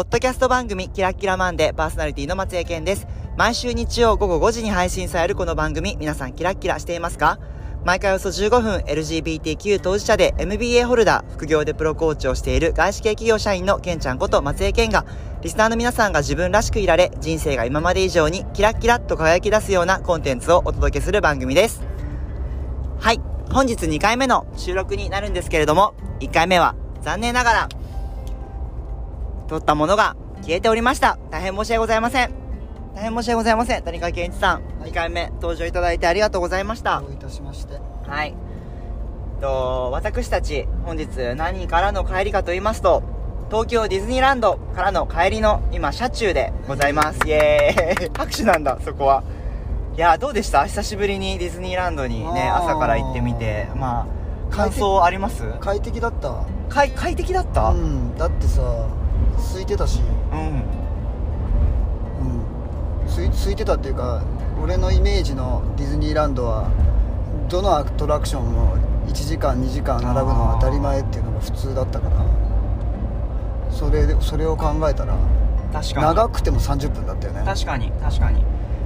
ポッドキャスト番組キラキラマンデーパーソナリティの松江健です。毎週日曜午後5時に配信されるこの番組、皆さんキラキラしていますか？毎回およそ15分 LGBTQ 当事者で MBA ホルダー、副業でプロコーチをしている外資系企業社員のケンちゃんこと松江健が、リスナーの皆さんが自分らしくいられ、人生が今まで以上にキラキラッと輝き出すようなコンテンツをお届けする番組です。はい。本日2回目の収録になるんですけれども、1回目は残念ながら、撮ったものが消えておりました。大変申し訳ございません。大変申し訳ございません。谷川健一さん、2回目登場いただいてありがとうございましたど。ういたしましてはい。と、私たち、本日何からの帰りかと言いますと、東京ディズニーランドからの帰りの今、車中でございます。イエーイ拍手なんだ、そこは。いや、どうでした？久しぶりにディズニーランドにね、朝から行ってみて、まあ、感想あります？快適だった快、快適だった？うんだってさ空いてたし。うん。うん。空い空いてたっていうか俺のイメージのディズニーランドはどのアトラクションも1時間2時間並ぶのが当たり前っていうのが普通だったから。それでそれを考えたら確かに。長くても30分だったよね。確かに確かに。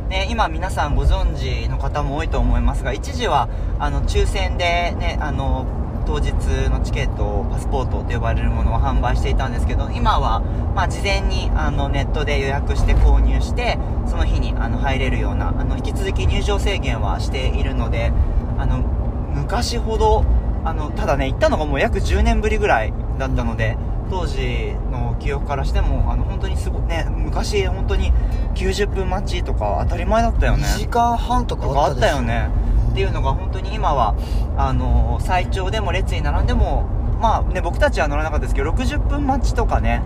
ね今皆さんご存知の方も多いと思いますが一時はあの抽選でねあの当日のチケットパスポートと呼ばれるものを販売していたんですけど今は、まあ、事前にあのネットで予約して購入してその日にあの入れるようなあの引き続き入場制限はしているのであの昔ほどあのただね行ったのがもう約10年ぶりぐらいだったので当時の記憶からしてもあの本当にすごいね昔本当に90分待ちとか当たり前だったよね。2時間半とかあったよねっていうのが本当に今はあの最長でも列に並んでもまあね僕たちは乗らなかったですけど60分待ちとかね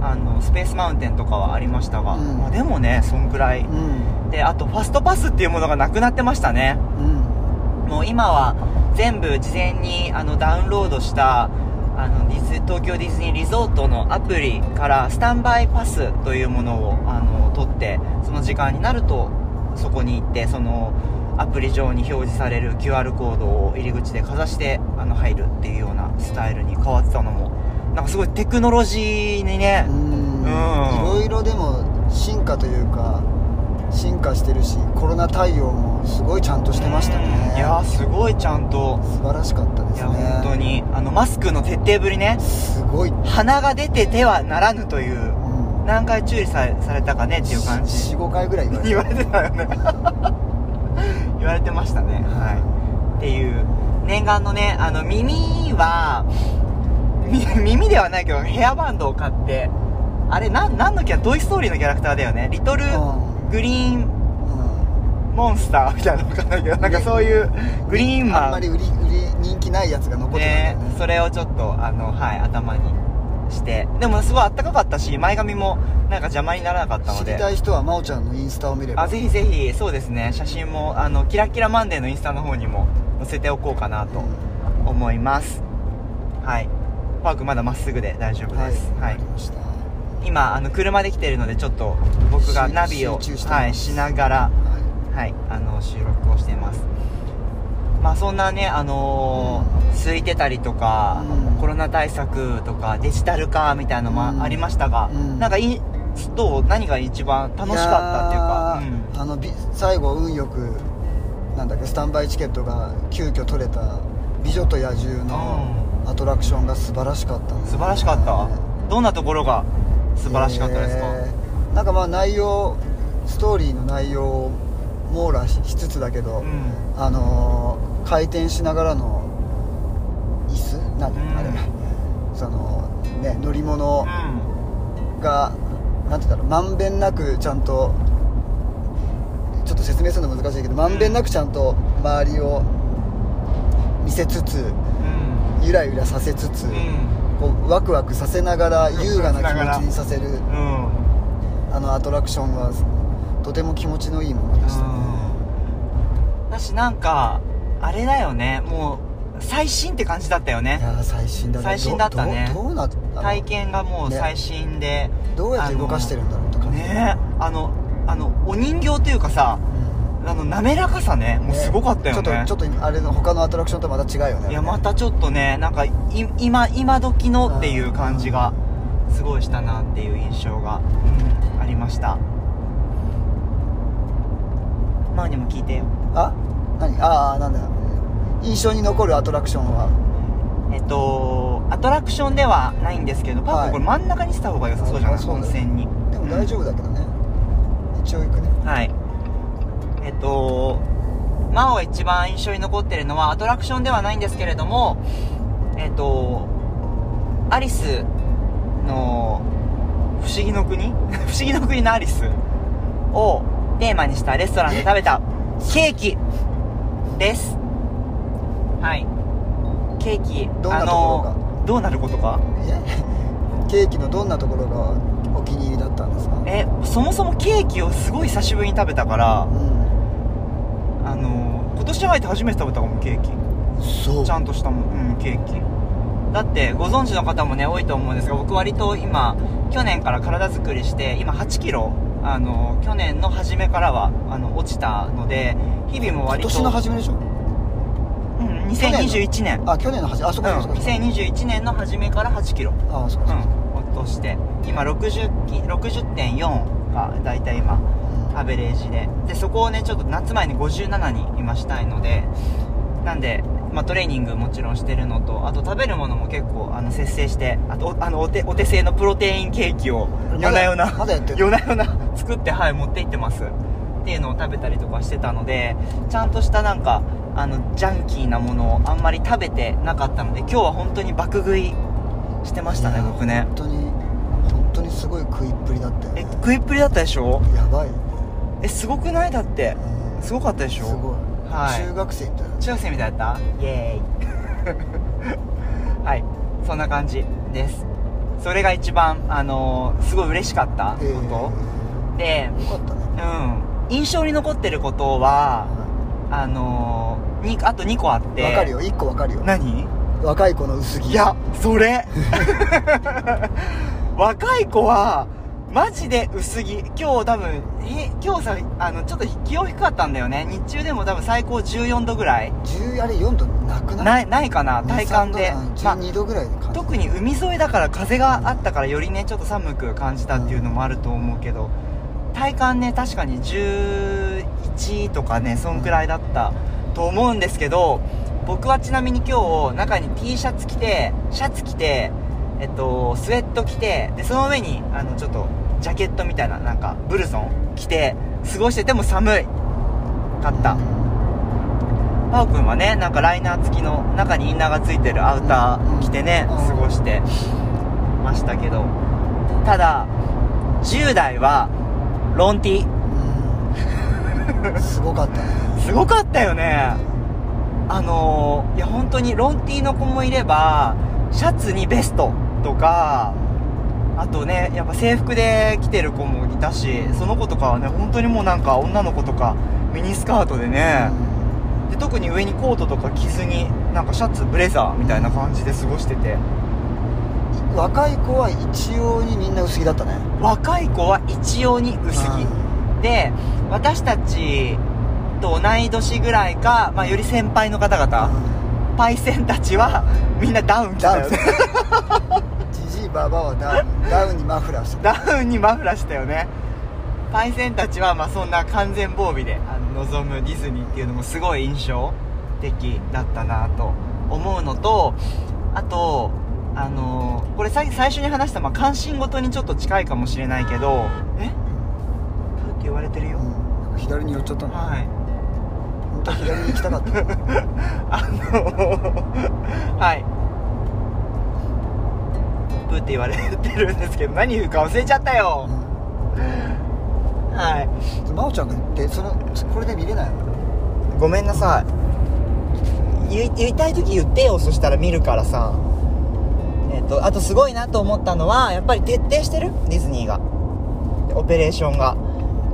あのスペースマウンテンとかはありましたが、うん。まあ、でもねそんくらい。うん。うんであとファストパスっていうものがなくなってましたね。うん。もう今は全部事前にあのダウンロードしたあのディズ東京ディズニーリゾートのアプリからスタンバイパスというものをあの取ってその時間になるとそこに行ってそのアプリ上に表示される QR コードを入り口でかざしてあの入るっていうようなスタイルに変わってたのもなんかすごいテクノロジーにね、うん。うん。いろいろでも進化というか進化してるしコロナ対応もすごいちゃんとしてましたね。いやーすごいちゃんと。素晴らしかったでいやすね本当に。あのマスクの徹底ぶりね。すごい、鼻が出ててはならぬといううん、何回注意さされたかねっていう感じ。45回ぐらい言われてた よね言われてましたね。はい。っていう念願のねあの耳はみ耳ではないけどヘアバンドを買ってあれなん何のキャラトイ・ストーリーのキャラクターだよね。リトルうんグリーンうんモンスターみたいなのわかんないけどなんかそういうグリーンマン。あんまり売り売り人気ないやつが残ってたねよねそれをちょっとあのはい頭にしてでもすごいあったかかったし前髪もなんか邪魔にならなかったので。知りたい人は真央ちゃんのインスタを見れば。あぜひぜひそうですね。写真もあのキラキラマンデーのインスタの方にも載せておこうかなとう思います。はい。パークまだまっすぐで大丈夫です。はい、わかりました。今あの車で来てるのでちょっと僕がしナビをはい、しながらははいあの収録をしていますまあそんなねあのー空いてたりとか、うん。コロナ対策とかデジタル化みたいなのうん。もありましたが、うん。なんかいいどう何が一番楽しかったっていうかいやーあのび最後運よくなんだっけスタンバイチケットが急遽取れた「美女と野獣」のアトラクションが素晴らしかったんうん、です素晴らしかった。どんなところが素晴らしかったですか、えーなんかまあ内容ストーリーの内容を網羅ししつつだけど、うん。あのー回転しながらの椅子？なんだ、うん。あれ。そのね乗り物うん。がなんて言うんだろうまんべんなくちゃんとちょっと説明するの難しいけどまんべんなくちゃんと周りを見せつつうん。ゆらゆらさせつつ、うん。こうワクワクさせながら。優雅な気持ちにさせる。うん。あのアトラクションはとても気持ちのいいものでしたね。なんかあれだよね。もう最新って感じだったよいねやー最新だね。最新だったね。どどうなったの？体験がもうね。最新で、どうやって動かしてるんだろうとかね。あのあのお人形というかさうん。あの滑らかさね。もうすごかったよね。ちょっとちょっとあれの他のアトラクションとまた違うよね。いやまたちょっとねなんかい今今時のっていう感じがすごいしたなっていう印象が、うん、ありましたまあにも聞いてよ。あ何？ああなんだ。印象に残るアトラクションは？えっとアトラクションではないんですけどパーはいこれ真ん中にした方が良さそうじゃない？温泉に。でも大丈夫だけどね、一応行くね。はい。えっとマオ一番印象に残ってるのはアトラクションではないんですけれどもえっとアリスの不思議の国？不思議の国のアリスをテーマにしたレストランで食べたケーキです。はい。ケーキどんなところが？あのどうなることかいやケーキのどんなところがお気に入りだったんですか？えそもそもケーキをすごい久しぶりに食べたからうあの今年入って初めて食べたかもケーキ。んそう。ちゃんとしたもん、うん、ケーキ。だってご存知の方もね多いと思うんですが僕割と今去年から体作りして今8キロあの去年の初めからはあの落ちたので日々も割と今年の初めでしょ？うん、2021年あ去年の初めあそこうんそこそこ2021年の初めから8キロ。あそこそこうん落として今60き60.4が大体今アベレージで。でそこをねちょっと夏前に57に今したいのでなんで、まあ、トレーニングもちろんしてるのとあと食べるものも結構あの節制してあとおあのお手お手製のプロテインケーキを夜な夜なま夜な夜な作ってはい持って行ってます。っていうのを食べたりとかしてたのでちゃんとしたなんかあのジャンキーなものをあんまり食べてなかったので今日は本当に爆食いしてましたね僕ね。本当に本当にすごい食いっぷりだったよ。えね食いっぷりだったでしょ？やばい。えすごくない？だって。うん。すごかったでしょ？すごい、はい。中学生みたいな。中学生みたいだった？イエーイはい。そんな感じです。それが一番あのーすごい嬉しかったこえと、ーでよかったね。うん。印象に残ってることはあのー、にあと2個あって。わかるよ。1個わかるよ。何？若い子の薄着。いやそれ。若い子はマジで薄着。今日多分え今日さあのちょっと気温低かったんだよね。日中でも多分最高14度ぐらい。10あれ4度なくない？ないないかな？体感で、まあ12度ぐらいで感じ特に海沿いだから風があったからよりねちょっと寒く感じたっていうのもあると思うけど。体感ね確かに11とかねそんくらいだったと思うんですけど僕はちなみに今日中に T シャツ着てシャツ着てえっとスウェット着てでその上にあのちょっとジャケットみたいななんかブルゾン着て過ごしてても寒い。かった、パオくんはねなんかライナー付きの中にインナーが付いてるアウター着てね、うん。過ごしてましたけど。ただ10代はロンティうん。すごかったね。すごかったよね。あのーいや本当にロンティの子もいればシャツにベストとかあとねやっぱ制服で来てる子もいたしその子とかはね本当にもうなんか女の子とかミニスカートでね、で特に上にコートとか着ずになんかシャツブレザーみたいな感じで過ごしてて。うん若い子は一様にみんな薄着だったね。若い子は一様に薄着、うん。で私たちと同い年ぐらいか、まあ、より先輩の方々、パイセンたちはみんなダウン着てたダウン。よねじじいばばはダウンダウンにマフラーしてダウンにマフラーしたよね。パイセンたちはまあそんな完全防備であの望むディズニーっていうのもすごい印象的だったなと思うのとあとあのーこれさ最初に話した、まあ、関心事にちょっと近いかもしれないけどえ？って言われてるよ、うん。左に寄っちゃったの。はい。本当は左に行きたかった。あのはいプーって言われてるんですけど何言うか忘れちゃったよ。はい。真央ちゃんがでそのこれで見れないの？ごめんなさい。言い言いたい時言ってよそしたら見るからさ。えっ、とあとすごいなと思ったのはやっぱり徹底してる？ディズニーが。オペレーションが。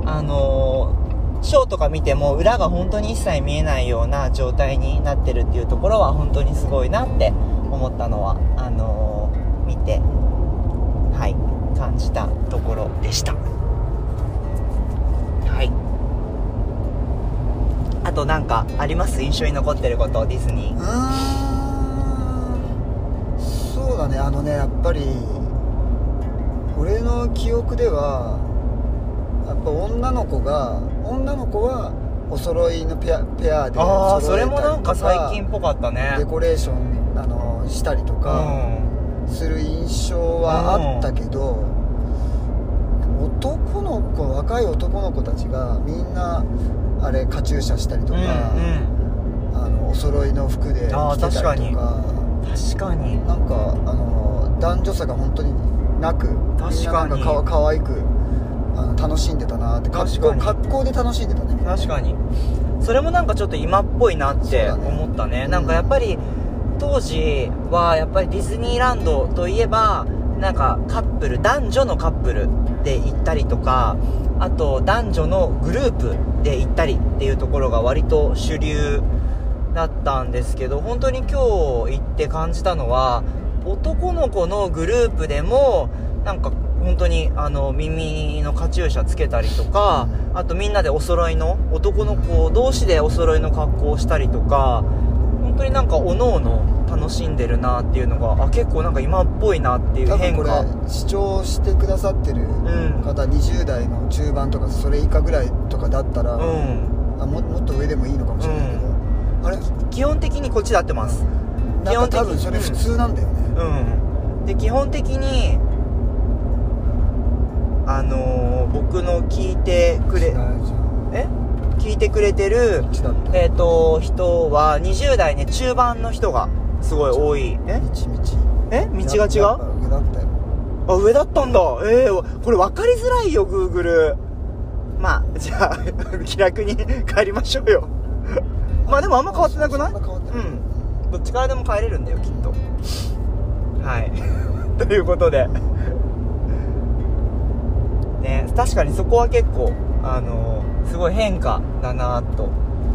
あのーショーとか見ても裏が本当に一切見えないような状態になってるっていうところは本当にすごいなって思ったのはあのー見てはい感じたところでした。はい。あとなんかあります？印象に残ってること？ディズニー。うーん。そうだね。あのねやっぱり俺の記憶ではやっぱ女の子が女の子はお揃いのペアペアでああそれもなんか最近っぽかったね。デコレーションあのしたりとうかん。する印象はあったけど、男の子若い男の子たちがみんなあれカチューシャしたりとか、うんあのお揃いの服で着てたりとか。確かに。なんかあの男女差が本当になく確かに。みんななんかかわ可愛くあの楽しんでたなって格好格好で楽しんでたね確かに。それもなんかちょっと今っぽいなって思ったね。うん。なんかやっぱり当時はやっぱりディズニーランドといえばなんかカップル男女のカップルで行ったりとかあと男女のグループで行ったりっていうところが割と主流だったんですけど本当に今日行って感じたのは男の子のグループでもなんか本当にあの耳のカチューシャつけたりとかあとみんなでお揃いの男の子同士でお揃いの格好をしたりとか本当になんかおのおの楽しんでるなっていうのがあ結構なんか今っぽいなっていう多分これ変化視聴してくださってるん。方、20代の中盤とかそれ以下ぐらいとかだったら、うん。あももっと上でもいいのかもしれないけど、あれ？基本的にこっちで合ってます。なんか多分それ普通なんだよね、うん。で基本的にあのー僕の聞いてくれえ？聞いてくれてるえっ、と人は20代ね中盤の人がすごい多い。え？道道。え？道が違う？上だったよ。あ上だったんだ。ええこれ分かりづらいよ Google まあじゃあ 気楽に帰りましょうよ。まあでもあんま変わってなくない？うん。どっちからでも帰れるんだよきっと。はい。ということで。ね確かにそこは結構あのすごい変化だなと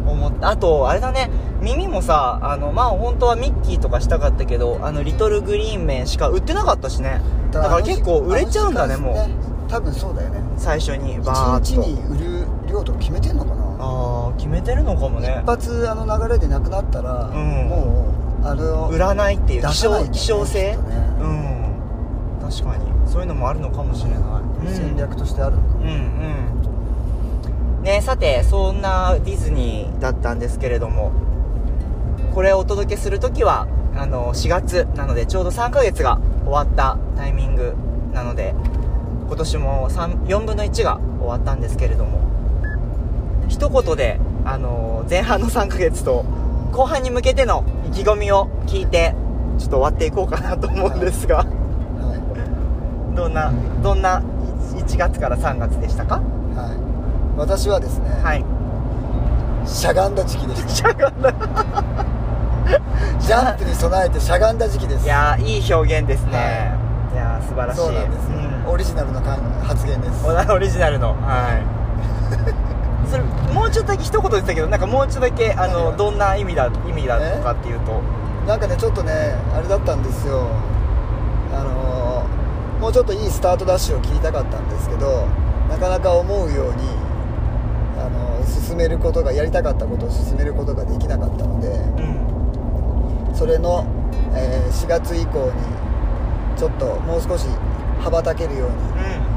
思ったあとあれだね。耳もさあのまあ本当はミッキーとかしたかったけどあのリトルグリーン麺しか売ってなかったしね。だから結構売れちゃうんだねもう。多分そうだよね。最初にバー1ッと。日に売る量とか決めてんのかな？ああ決めてるのかもね。一発あの流れでなくなったら、うん。もうあの売らないっていう希少,、ね。希少性。ねうん。確かに。そういうのもあるのかもしれない、うん。戦略としてあるのかうんうんねさてそんなディズニーだったんですけれどもこれをお届けする時はあの4月なのでちょうど3ヶ月が終わったタイミングなので今年も3 4分の1が終わったんですけれども一言であの前半の3ヶ月と後半に向けての意気込みを聞いてちょっと終わっていこうかなと思うんですが、はどんなどんな1月から3月でしたか？私はですね、はい。しゃがんだ時期でした。しゃがんだ。ジャンプに備えてしゃがんだ時期です。いやーいい表現ですね、、はい。やー素晴らしい。そうなんです、うん。オリジナルの発言です。オリジナルの。はい。それもうちょっとだけ一言でしたけどなんかもうちょっとだけあ何が？のどんな意味だ意味だとかっていうと。なんかねちょっとねあれだったんですよ。あのーもうちょっといいスタートダッシュを切りたかったんですけどなかなか思うようにあ進めることがやりたかったことを進めることができなかったのでうん。それの、えー4月以降にちょっともう少し羽ばたけるように、えー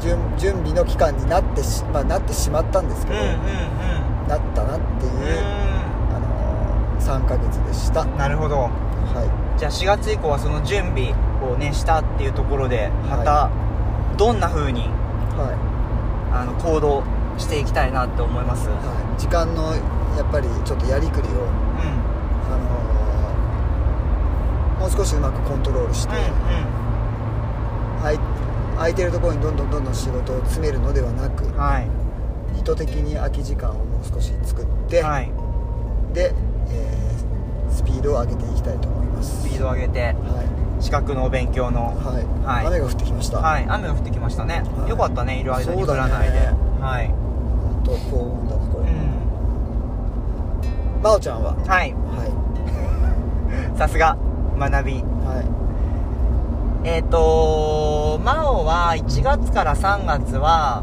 準準備の期間になってし,、まあ、なってしまったんですけど、うんうんうん。なったなっていう、あのー3ヶ月でした。うんなるほど。はじゃあ4月以降はその準備をねしたっていうところでまたどんな風にい、はい。あの行動していきたいなって思います。うんはい、時間のやっぱりちょっとやりくりを、あのーもう少しうまくコントロールして、はい空いてるところにどんどんどんどん仕事を詰めるのではなくうんはい。意図的に空き時間をもう少し作って、はい。で、えースピードを上げていきたいと思います。スピードを上げて。はい、資格のお勉強の。はい。はい。雨が降ってきました、はい。雨が降ってきましたね、はい。よかったねいる間に。降らないで、はい。本当高温だねこう。れ、ん。真央ちゃんは？はい。は さすが。学び。いはい。えっ、と真央は1月から3月は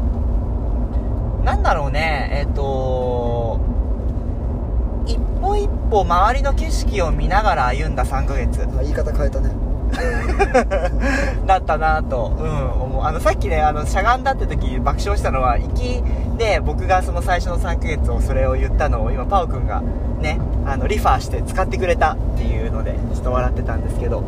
なんだろうね。えっ、と一歩一歩周りの景色を見ながら歩んだ3ヶ月。あ言い方変えたね だったなと、うん、思う。あの、さっきね、あの、しゃがんだって時爆笑したのは、行きで僕がその最初の3ヶ月をそれを言ったのを、今、パオくんがね、あの、リファーして使ってくれたっていうので、ちょっと笑ってたんですけど、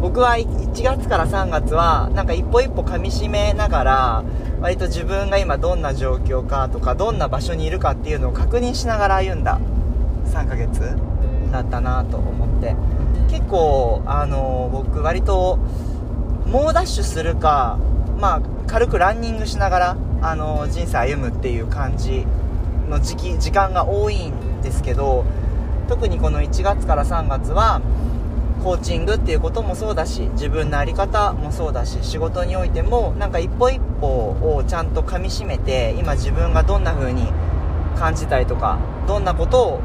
僕は1月から3月は、なんか一歩一歩噛み締めながら、割と自分が今どんな状況かとか、どんな場所にいるかっていうのを確認しながら歩んだ3ヶ月だったなと思って。結構あの僕割と猛ダッシュするかまあ軽くランニングしながらあの人生歩むっていう感じの時期時間が多いんですけど特にこの1月から3月はコーチングっていうこともそうだし自分の在り方もそうだし仕事においてもなんか一歩一歩をちゃんと噛みしめて今自分がどんな風に感じたりとかどんなことを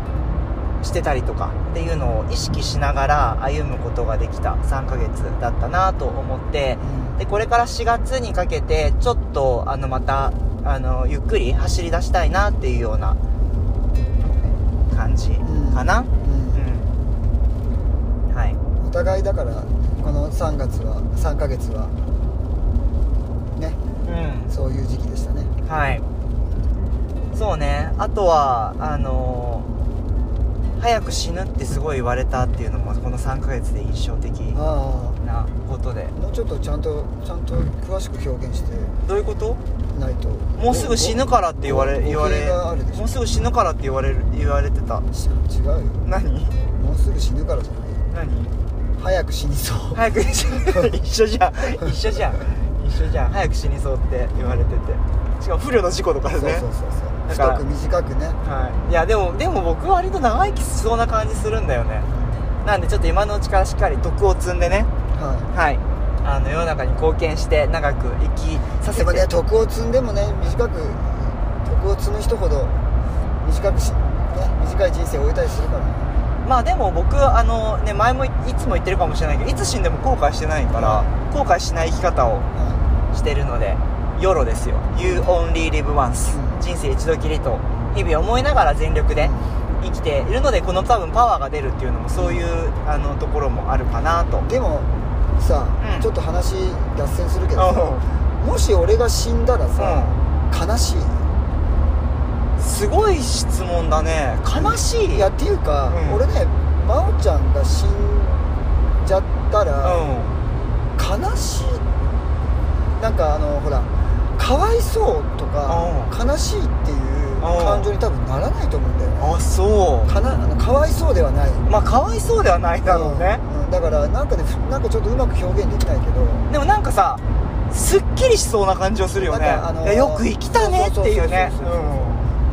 してたりとかっていうのを意識しながら歩むことができた3ヶ月だったなと思ってでこれから4月にかけてちょっとあのまたあのゆっくり走り出したいなっていうような感じかな。うん。うん、はい。お互いだからこの3月は3ヶ月はね。うん。そういう時期でしたね。はい。そうね。あとはあの早く死ぬってすごい言われたっていうのもこの3ヶ月で印象的あなことで。あもうちょっとちゃんとちゃんと詳しく表現してどういうこと？ないと。もうすぐ死ぬからって言われ語言われもうすぐ死ぬからって言われる言われてた。ち違うよ。何？もうすぐ死ぬからじゃない。何？早く死にそう。早く死ぬ一緒じゃん。一緒じゃん。一緒じゃん。早く死にそうって言われてて。しかも不慮の事故とかでね。そうそうそう太く短くね。はい。いやでもでも僕は割と長生きしそうな感じするんだよね。なんでちょっと今のうちからしっかり徳を積んでね。ははい。あの世の中に貢献して長く生きさせて。いでもね徳を積んでもね短く徳を積む人ほど短くし、ね、短い人生を終えたりするからね。まあでも僕あのね前もいいつも言ってるかもしれないけどいつ死んでも後悔してないから後悔しない生き方をはしてるので YOLO ですよ。You only live once、うん人生一度きりと日々思いながら全力で生きているのでこの多分パワーが出るっていうのもそういうあのところもあるかなと。いでもさ、うん。ちょっと話脱線するけどさうもし俺が死んだらさ、悲しんすごい質問だね。悲しい。いいやっていうか、うん。俺ね真央ちゃんが死んじゃったら、う悲しい。なんかあのほらそうとか、悲しいっていう感情に多分ならないと思うんだよね。ん。あそかなあのかわいそうではない。うまあかわいそうではないだろうね、うん。うんだからなんかねふなんかちょっとうまく表現できないけど。でもなんかさすっきりしそうな感じはするよね。あのーよく生きたねっていうね。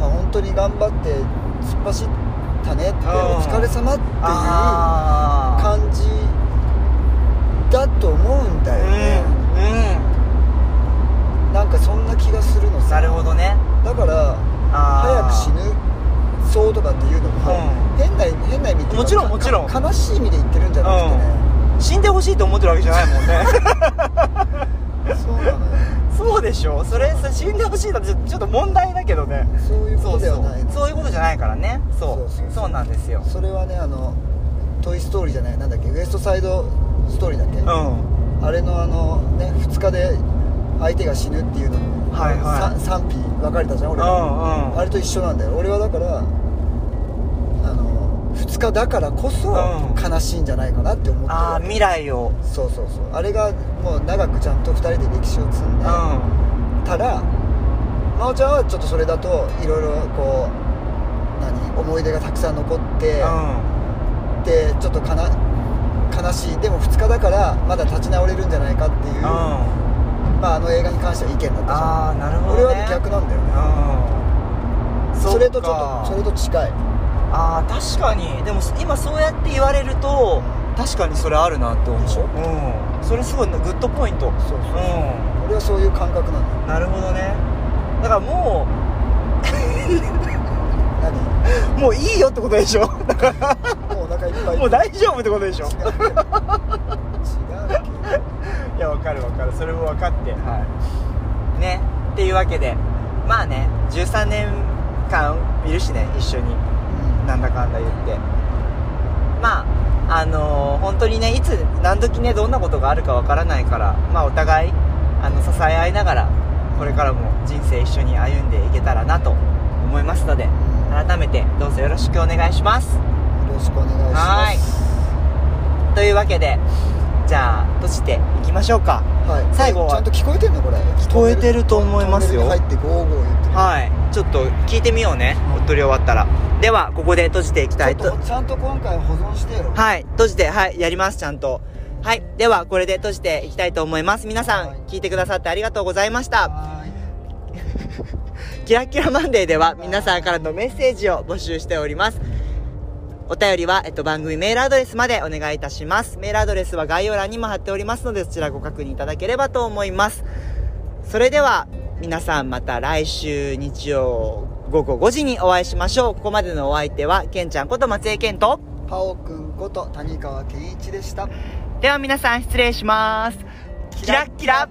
本当に頑張って突っ走ったねって、うん。お疲れ様っていう感じだと思うんだよね、うんなんかそんな気がするのさ。うんなるほどね。だから早く死ぬそうとかっていうのも、うん。変な変な意味ってもちろんかもちろん。か悲しい意味で言ってるんじゃなくてね、死んでほしいと思ってるわけじゃないもんね。そうなのよ。そうでしょ。それそれ死んでほしいだってちょっと問題だけどね。そういうことではない。のそう。いうことじゃないからね。そう。そうそうそう。そうなんですよ。それはねあの「トイ・ストーリー」じゃない。なんだっけ？ウエストサイドストーリーだっけ、うん。あれのあのね2日で相手が死ぬっていうのも、はいはい。さ賛否分かれたじゃん俺ら、うんうん。あれと一緒なんだよ。俺はだからあの2日だからこそうん。悲しいんじゃないかなって思ってるああ未来を。そうそうそう。あれがもう長くちゃんと2人で歴史を積んでうん。たら真央ちゃんはちょっとそれだといろいろこう何思い出がたくさん残って、でちょっとかな悲しい。でも2日だからまだ立ち直れるんじゃないかっていう、うんうんまあ、あの映画に関しては意見だったじゃん。ああなるほど、ね、俺は逆なんだよね。うん。それとちょっかとそれと近い。ああ確かに。でも今そうやって言われると確かにそれあるなって思うでしょ？うん。それすごいグッドポイント。うそうそう。そう、俺はそういう感覚なんだなるほどね。だからも何？うもういいよってことでしょ？だかもうお腹いっぱい。らもう大丈夫ってことでしょ？違う。違ういやわかるわかる。それも分かって。はい。ね。っていうわけで。まあね13年間いるしね一緒に。うん。なんだかんだ言って。まああのー本当にねいつ何時ねどんなことがあるかわからないからまあお互いあの支え合いながらこれからも人生一緒に歩んでいけたらなと思いますのでうん。改めてどうぞよろしくお願いします。よろしくお願いします。というわけでじゃあ閉じていきましょうか。はい。最後は。ちゃんと聞こえてんのこれ。聞こえてると思いますよ。入ってゴーゴー言ってる。はい。ちょっと聞いてみようね。うん。おっとり終わったら。ではここで閉じていきたいと。ちゃんと今回保存してよ。はい、閉じて、はい、やります、ちゃんと。はい、では、これで閉じていきたいと思います。皆さん、はい。聞いてくださってありがとうございました。はキラキラマンデーでは、皆さんからのメッセージを募集しております。お便りは、えっと、番組メールアドレスまでお願いいたします。メールアドレスは概要欄にも貼っておりますので、そちらご確認いただければと思います。それでは、皆さんまた来週日曜午後5時にお会いしましょう。ここまでのお相手は、けんちゃんこと松江健と、いパオくんこと谷川健一でしたでは皆さん失礼します。キラッキラ